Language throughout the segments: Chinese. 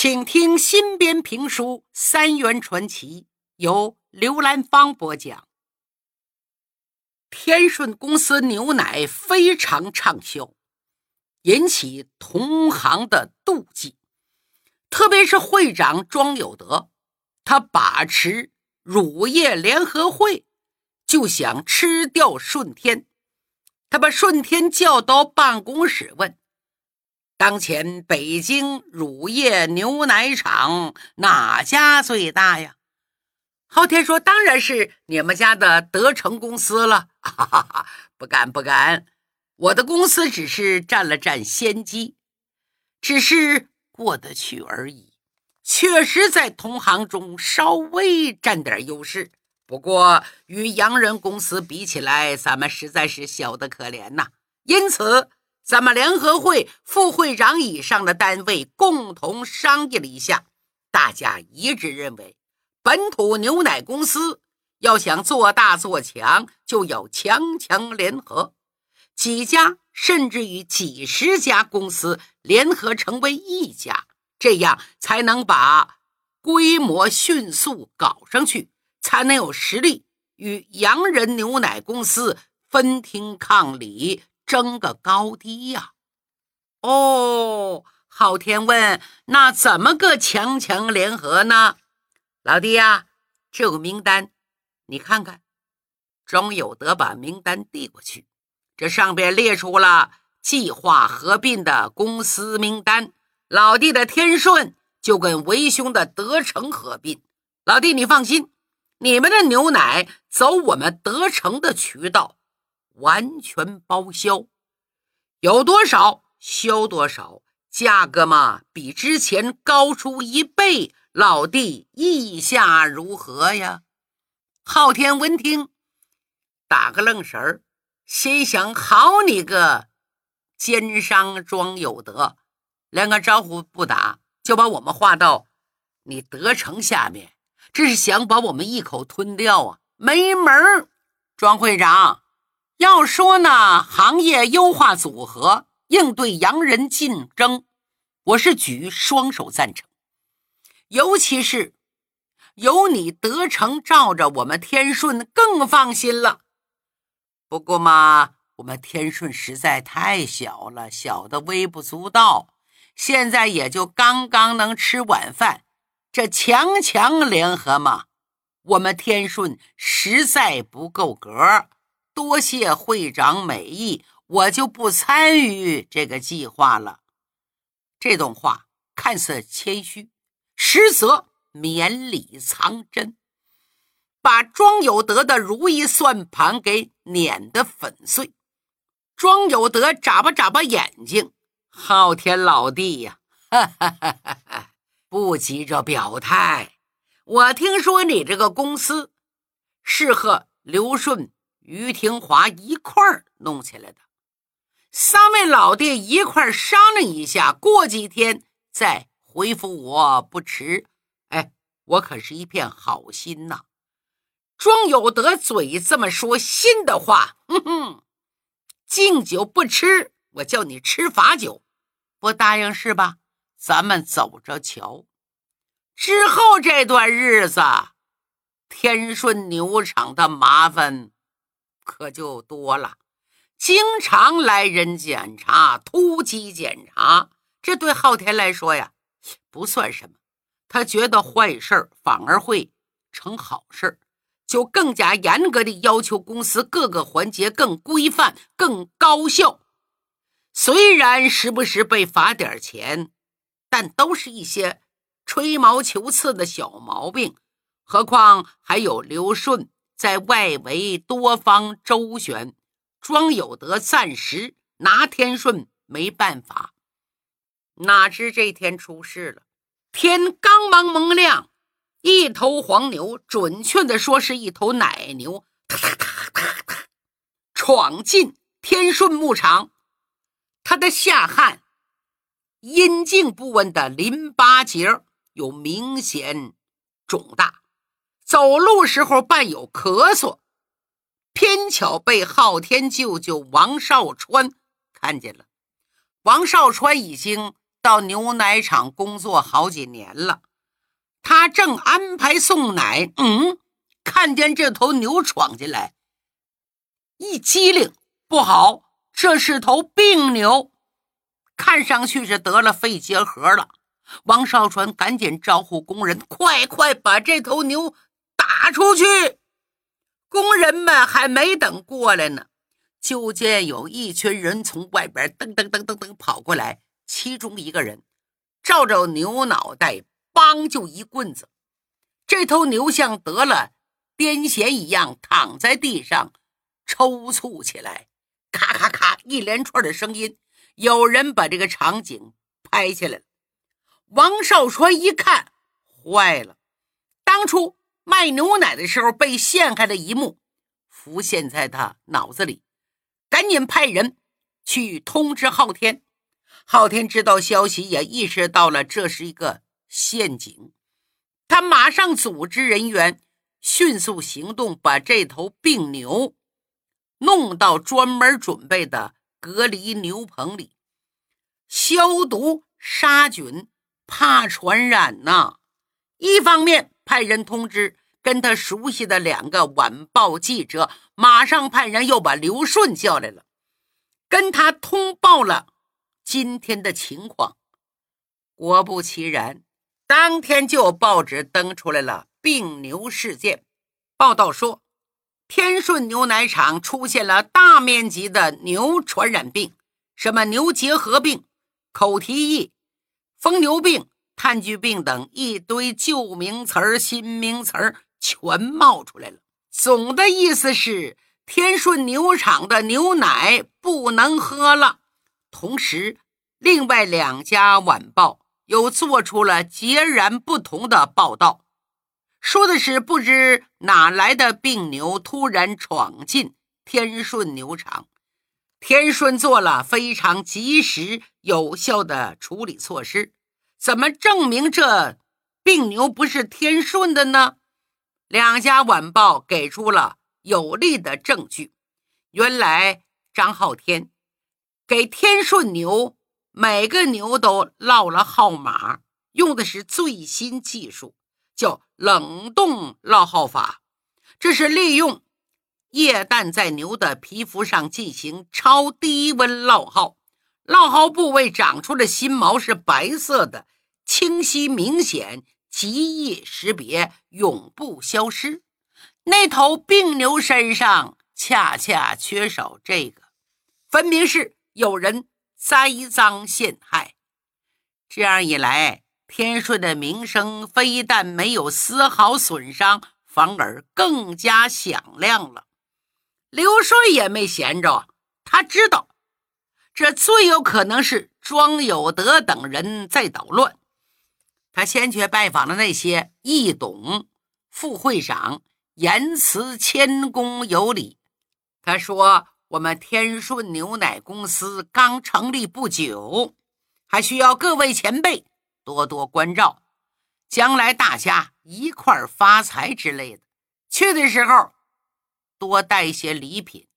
请听新编评书《三元传奇》，由刘兰芳播讲。天顺公司牛奶非常畅销，引起同行的妒忌，特别是会长庄有德，他把持乳业联合会，就想吃掉顺天。他把顺天叫到办公室问。当前北京乳业牛奶厂哪家最大呀？昊天说：“当然是你们家的德成公司了。”哈哈哈，不敢不敢，我的公司只是占了占先机，只是过得去而已。确实在同行中稍微占点优势，不过与洋人公司比起来，咱们实在是小得可怜呐。因此。咱们联合会副会长以上的单位共同商议了一下，大家一致认为，本土牛奶公司要想做大做强，就要强强联合，几家甚至于几十家公司联合成为一家，这样才能把规模迅速搞上去，才能有实力与洋人牛奶公司分庭抗礼。争个高低呀！哦，昊天问：“那怎么个强强联合呢？”老弟呀，这个名单你看看。庄有德把名单递过去，这上边列出了计划合并的公司名单。老弟的天顺就跟为兄的德成合并。老弟，你放心，你们的牛奶走我们德成的渠道。完全包销，有多少销多少，价格嘛比之前高出一倍。老弟意下如何呀？昊天闻听，打个愣神儿，心想：好你个奸商庄有德，连个招呼不打就把我们划到你德成下面，这是想把我们一口吞掉啊？没门儿，庄会长。要说呢，行业优化组合应对洋人竞争，我是举双手赞成。尤其是有你德成罩着，我们天顺更放心了。不过嘛，我们天顺实在太小了，小的微不足道，现在也就刚刚能吃晚饭。这强强联合嘛，我们天顺实在不够格。多谢会长美意，我就不参与这个计划了。这段话看似谦虚，实则绵里藏针，把庄有德的如意算盘给碾得粉碎。庄有德眨巴眨巴眼睛：“昊天老弟呀，哈哈哈哈哈，不急着表态。我听说你这个公司是和刘顺。”于廷华一块儿弄起来的，三位老弟一块儿商量一下，过几天再回复我不迟。哎，我可是一片好心呐。庄有德嘴这么说，心的话，哼哼，敬酒不吃，我叫你吃罚酒，不答应是吧？咱们走着瞧。之后这段日子，天顺牛场的麻烦。可就多了，经常来人检查，突击检查，这对昊天来说呀，不算什么。他觉得坏事反而会成好事就更加严格的要求公司各个环节更规范、更高效。虽然时不时被罚点钱，但都是一些吹毛求疵的小毛病。何况还有刘顺。在外围多方周旋，庄有德暂时拿天顺没办法。哪知这天出事了，天刚蒙蒙亮，一头黄牛，准确的说是一头奶牛，闯进天顺牧场，他的下颔、阴茎部位的淋巴结有明显肿大。走路时候伴有咳嗽，偏巧被昊天舅舅王少川看见了。王少川已经到牛奶厂工作好几年了。他正安排送奶，嗯，看见这头牛闯进来，一机灵，不好，这是头病牛，看上去是得了肺结核了。王少川赶紧招呼工人，快快把这头牛打出去。工人们还没等过来呢，就见有一群人从外边噔噔噔噔噔跑过来，其中一个人照着牛脑袋。梆就一棍子，这头牛像得了癫痫一样躺在地上抽搐起来，咔咔咔一连串的声音。有人把这个场景拍下来了。王少川一看，坏了！当初卖牛奶的时候被陷害的一幕浮现在他脑子里，赶紧派人去通知昊天。昊天知道消息，也意识到了这是一个。陷阱，他马上组织人员迅速行动，把这头病牛弄到专门准备的隔离牛棚里，消毒杀菌，怕传染呐。一方面派人通知跟他熟悉的两个晚报记者，马上派人又把刘顺叫来了，跟他通报了今天的情况。果不其然。当天就报纸登出来了病牛事件，报道说，天顺牛奶厂出现了大面积的牛传染病，什么牛结核病、口蹄疫、疯牛病、炭疽病等一堆旧名词儿、新名词儿全冒出来了。总的意思是，天顺牛场的牛奶不能喝了。同时，另外两家晚报。又做出了截然不同的报道，说的是不知哪来的病牛突然闯进天顺牛场，天顺做了非常及时有效的处理措施。怎么证明这病牛不是天顺的呢？两家晚报给出了有力的证据。原来张浩天给天顺牛。每个牛都烙了号码，用的是最新技术，叫冷冻烙号法。这是利用液氮在牛的皮肤上进行超低温烙号，烙号部位长出的新毛是白色的，清晰明显，极易识别，永不消失。那头病牛身上恰恰缺少这个，分明是有人。栽赃陷害，这样一来，天顺的名声非但没有丝毫损伤，反而更加响亮了。刘顺也没闲着，他知道这最有可能是庄有德等人在捣乱。他先去拜访了那些易董副会长，言辞谦恭有礼。他说。我们天顺牛奶公司刚成立不久，还需要各位前辈多多关照，将来大家一块发财之类的。去的时候多带一些礼品。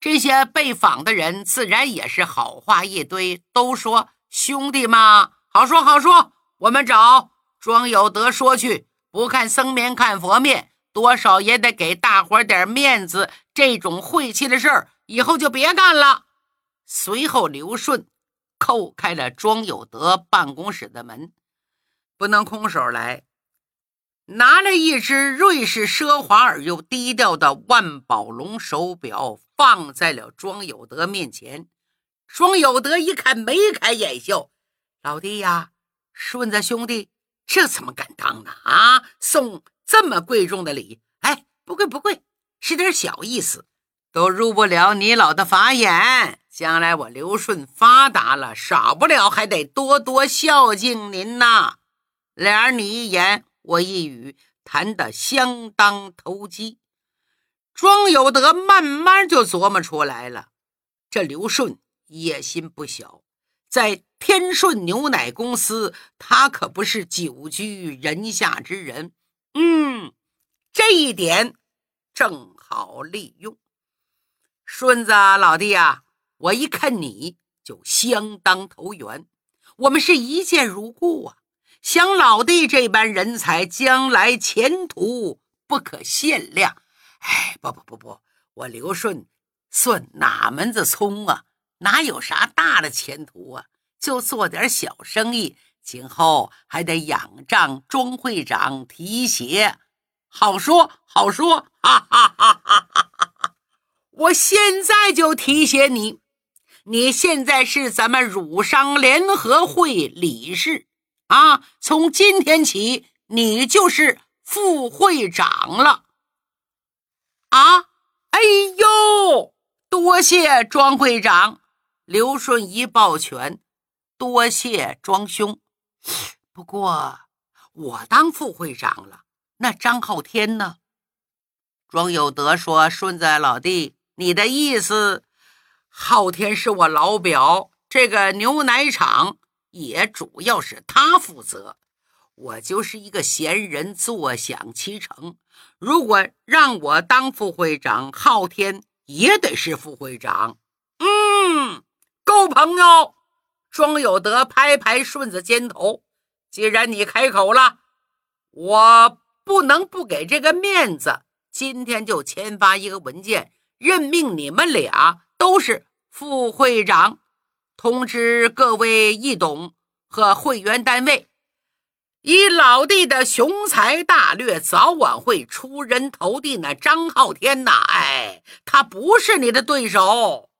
这些被访的人自然也是好话一堆，都说兄弟嘛，好说好说。我们找庄有德说去，不看僧面看佛面，多少也得给大伙点面子。这种晦气的事儿。以后就别干了。随后，刘顺叩开了庄有德办公室的门，不能空手来，拿了一只瑞士奢华而又低调的万宝龙手表，放在了庄有德面前。庄有德一看，眉开眼笑：“老弟呀，顺子兄弟，这怎么敢当呢？啊，送这么贵重的礼，哎，不贵不贵，是点小意思。”都入不了你老的法眼，将来我刘顺发达了，少不了还得多多孝敬您呐。俩人你一言我一语，谈得相当投机。庄有德慢慢就琢磨出来了，这刘顺野心不小，在天顺牛奶公司，他可不是久居人下之人。嗯，这一点正好利用。顺子老弟呀，我一看你就相当投缘，我们是一见如故啊！像老弟这般人才，将来前途不可限量。哎，不不不不，我刘顺算哪门子葱啊？哪有啥大的前途啊？就做点小生意，今后还得仰仗庄会长提携。好说好说，哈哈哈哈哈哈！我现在就提携你。你现在是咱们乳商联合会理事啊，从今天起，你就是副会长了。啊！哎呦，多谢庄会长。刘顺一抱拳，多谢庄兄。不过我当副会长了，那张浩天呢？庄有德说：“顺子老弟，你的意思，浩天是我老表，这个牛奶厂也主要是他负责，我就是一个闲人，坐享其成。如果让我当副会长，昊天也得是副会长。”嗯。够朋友，庄有德拍拍顺子肩头。既然你开口了，我不能不给这个面子。今天就签发一个文件，任命你们俩都是副会长。通知各位义董和会员单位，以老弟的雄才大略，早晚会出人头地。那张浩天呐，哎，他不是你的对手。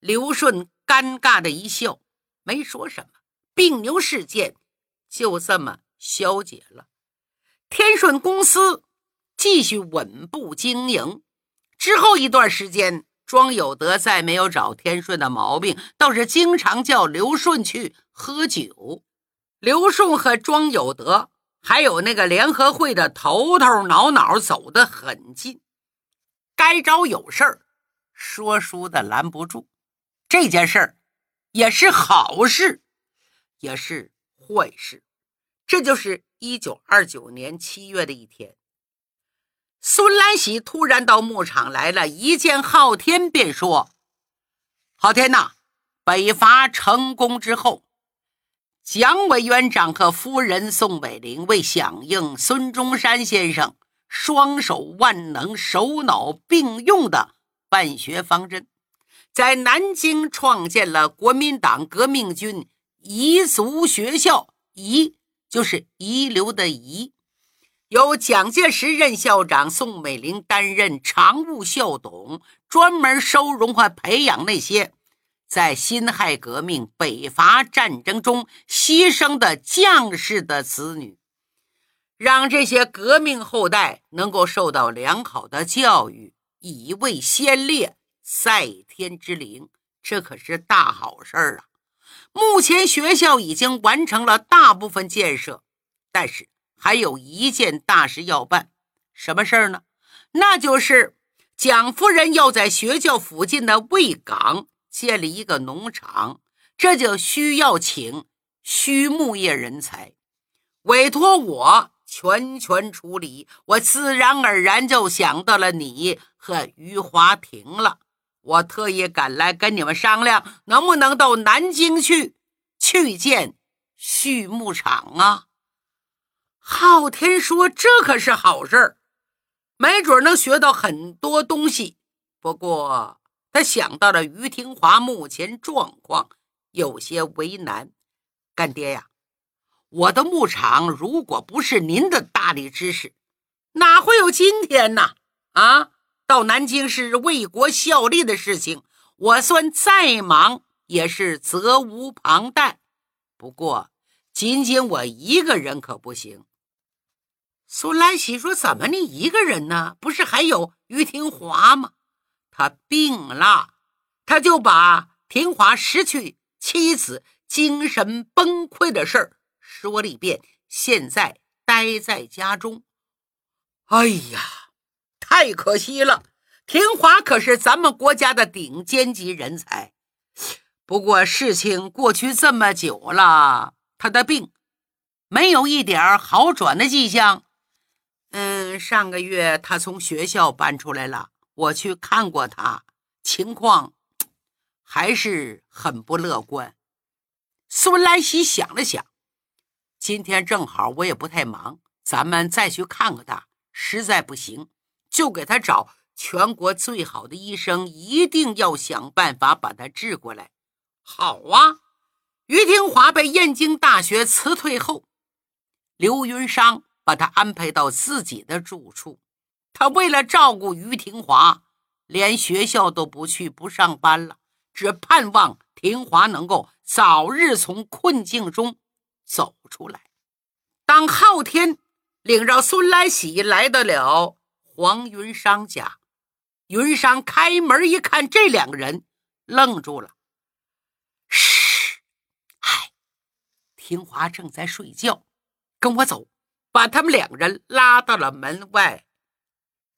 刘顺。尴尬的一笑，没说什么。病牛事件就这么消解了。天顺公司继续稳步经营。之后一段时间，庄有德再没有找天顺的毛病，倒是经常叫刘顺去喝酒。刘顺和庄有德还有那个联合会的头头脑脑走得很近。该招有事儿，说书的拦不住。这件事儿也是好事，也是坏事。这就是一九二九年七月的一天，孙兰喜突然到牧场来了，一见昊天便说：“昊天呐，北伐成功之后，蒋委员长和夫人宋美龄为响应孙中山先生双手万能、手脑并用的办学方针。”在南京创建了国民党革命军彝族学校，彝就是遗留的彝，由蒋介石任校长，宋美龄担任常务校董，专门收容和培养那些在辛亥革命、北伐战争中牺牲的将士的子女，让这些革命后代能够受到良好的教育，以为先烈。在天之灵，这可是大好事啊！目前学校已经完成了大部分建设，但是还有一件大事要办。什么事儿呢？那就是蒋夫人要在学校附近的卫岗建立一个农场，这就需要请畜牧业人才，委托我全权处理。我自然而然就想到了你和余华亭了。我特意赶来跟你们商量，能不能到南京去去建畜牧场啊？昊天说：“这可是好事儿，没准能学到很多东西。不过他想到了于廷华目前状况，有些为难。干爹呀，我的牧场如果不是您的大力支持，哪会有今天呢？啊？”到南京是为国效力的事情，我算再忙也是责无旁贷。不过，仅仅我一个人可不行。苏兰喜说：“怎么你一个人呢？不是还有于廷华吗？他病了，他就把廷华失去妻子、精神崩溃的事儿说了一遍。现在待在家中。哎呀！”太可惜了，田华可是咱们国家的顶尖级人才。不过事情过去这么久了，他的病没有一点好转的迹象。嗯，上个月他从学校搬出来了，我去看过他，情况还是很不乐观。孙来喜想了想，今天正好我也不太忙，咱们再去看看他。实在不行，就给他找全国最好的医生，一定要想办法把他治过来。好啊！于廷华被燕京大学辞退后，刘云商把他安排到自己的住处。他为了照顾于廷华，连学校都不去，不上班了，只盼望廷华能够早日从困境中走出来。当昊天领着孙来喜来到了黄云商家，云商开门一看，这两个人愣住了。嘘，嗨，廷华正在睡觉，跟我走，把他们两个人拉到了门外。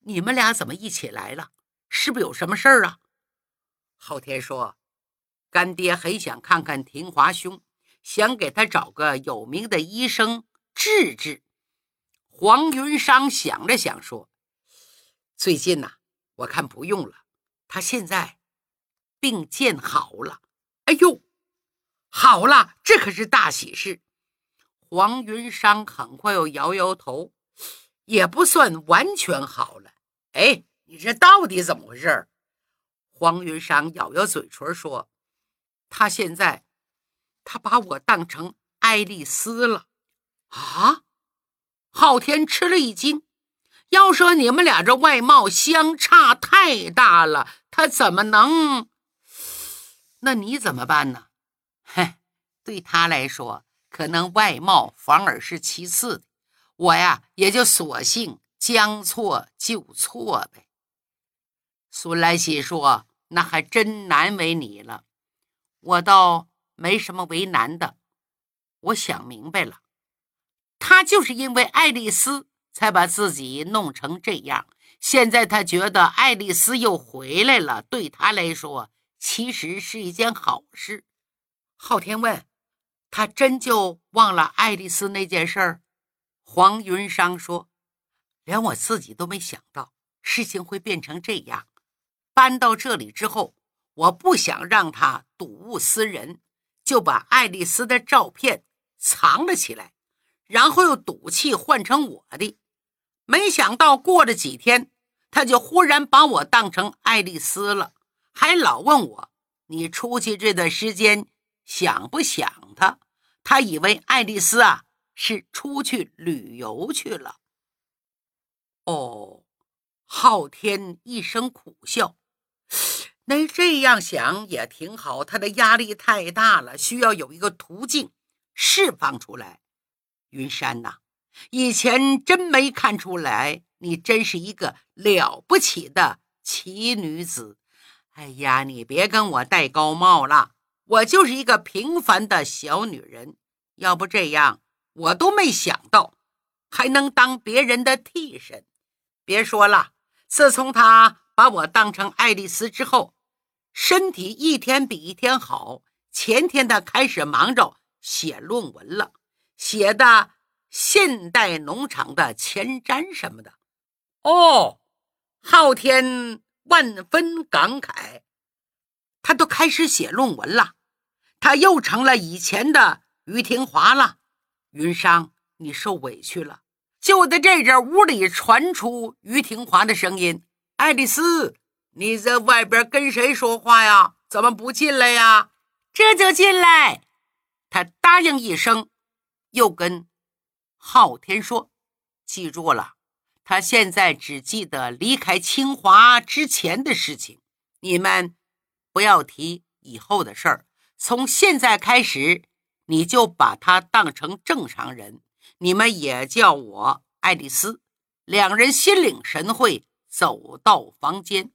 你们俩怎么一起来了？是不是有什么事儿啊？昊天说：“干爹很想看看廷华兄，想给他找个有名的医生治治。”黄云商想了想说：“最近呐，我看不用了。他现在病见好了。哎呦，好了，这可是大喜事。”黄云商很快又摇摇头。也不算完全好了。哎，你这到底怎么回事？黄云商咬咬嘴唇说：“他现在，他把我当成爱丽丝了。”啊！昊天吃了一惊。要说你们俩这外貌相差太大了，他怎么能？那你怎么办呢？嘿，对他来说，可能外貌反而是其次的。我呀，也就索性将错就错呗。孙来喜说：“那还真难为你了，我倒没什么为难的。我想明白了，他就是因为爱丽丝才把自己弄成这样。现在他觉得爱丽丝又回来了，对他来说其实是一件好事。”昊天问：“他真就忘了爱丽丝那件事儿？”黄云商说：“连我自己都没想到事情会变成这样。搬到这里之后，我不想让他睹物思人，就把爱丽丝的照片藏了起来，然后又赌气换成我的。没想到过了几天，他就忽然把我当成爱丽丝了，还老问我：你出去这段时间想不想他？他以为爱丽丝啊。”是出去旅游去了。哦，昊天一声苦笑。那这样想也挺好，他的压力太大了，需要有一个途径释放出来。云山呐，以前真没看出来，你真是一个了不起的奇女子。哎呀，你别跟我戴高帽了，我就是一个平凡的小女人。要不这样。我都没想到还能当别人的替身，别说了。自从他把我当成爱丽丝之后，身体一天比一天好。前天他开始忙着写论文了，写的现代农场的前瞻什么的。哦，昊天万分感慨，他都开始写论文了，他又成了以前的于廷华了。云商，你受委屈了。就在这阵，屋里传出于廷华的声音：“爱丽丝，你在外边跟谁说话呀？怎么不进来呀？”这就进来。他答应一声，又跟昊天说：“记住了，他现在只记得离开清华之前的事情。你们不要提以后的事儿。从现在开始。”你就把他当成正常人，你们也叫我爱丽丝。两人心领神会，走到房间。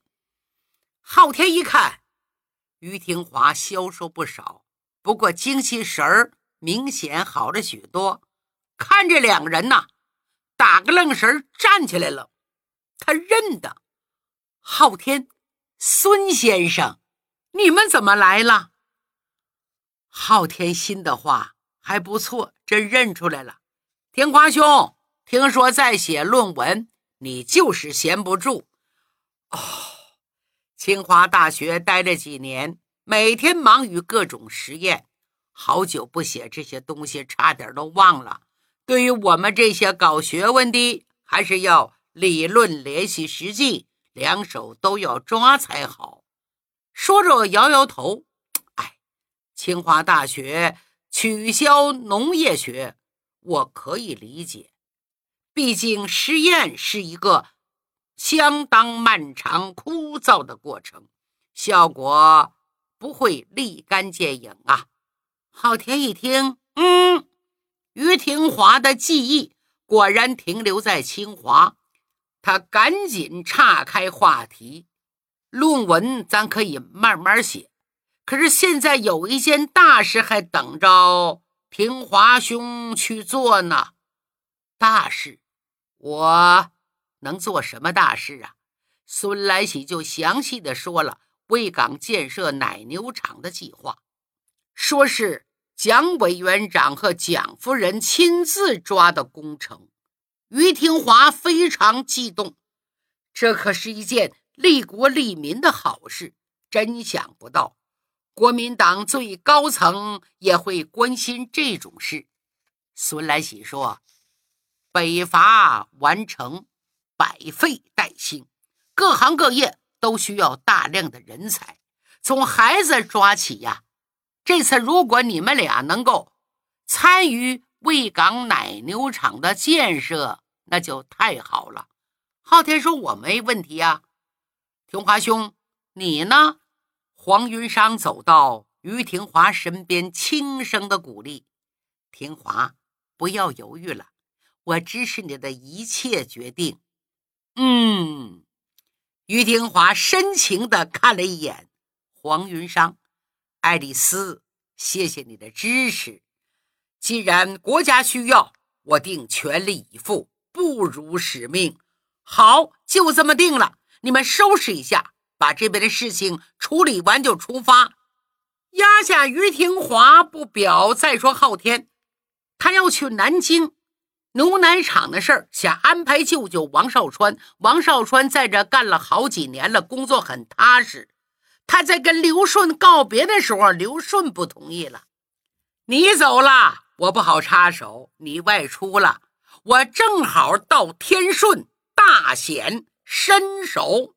昊天一看，于廷华消瘦不少，不过精气神儿明显好了许多。看这两个人呐，打个愣神站起来了。他认得昊天，孙先生，你们怎么来了？昊天心的话还不错，真认出来了。天华兄，听说在写论文，你就是闲不住。哦，清华大学待了几年，每天忙于各种实验，好久不写这些东西，差点都忘了。对于我们这些搞学问的，还是要理论联系实际，两手都要抓才好。说着，摇摇头。清华大学取消农业学，我可以理解。毕竟实验是一个相当漫长、枯燥的过程，效果不会立竿见影啊。昊天一听，嗯，于廷华的记忆果然停留在清华，他赶紧岔开话题：“论文咱可以慢慢写，可是现在有一件大事还等着廷华兄去做呢。大事，我能做什么大事啊？”孙来喜就详细的说了卫岗建设奶牛场的计划，说是。蒋委员长和蒋夫人亲自抓的工程，于廷华非常激动。这可是一件利国利民的好事，真想不到国民党最高层也会关心这种事。孙来喜说：“北伐完成，百废待兴，各行各业都需要大量的人才，从孩子抓起呀。”这次如果你们俩能够参与卫岗奶牛场的建设，那就太好了。昊天说：“我没问题呀。”廷华兄，你呢？黄云商走到于廷华身边，轻声的鼓励：“廷华，不要犹豫了，我支持你的一切决定。”嗯，于廷华深情的看了一眼黄云商。爱丽丝，谢谢你的支持。既然国家需要，我定全力以赴，不辱使命。好，就这么定了。你们收拾一下，把这边的事情处理完就出发。压下于廷华不表，再说昊天，他要去南京牛奶厂的事儿，想安排舅舅王少川。王少川在这干了好几年了，工作很踏实。他在跟刘顺告别的时候，刘顺不同意了。你走了，我不好插手；你外出了，我正好到天顺大显身手。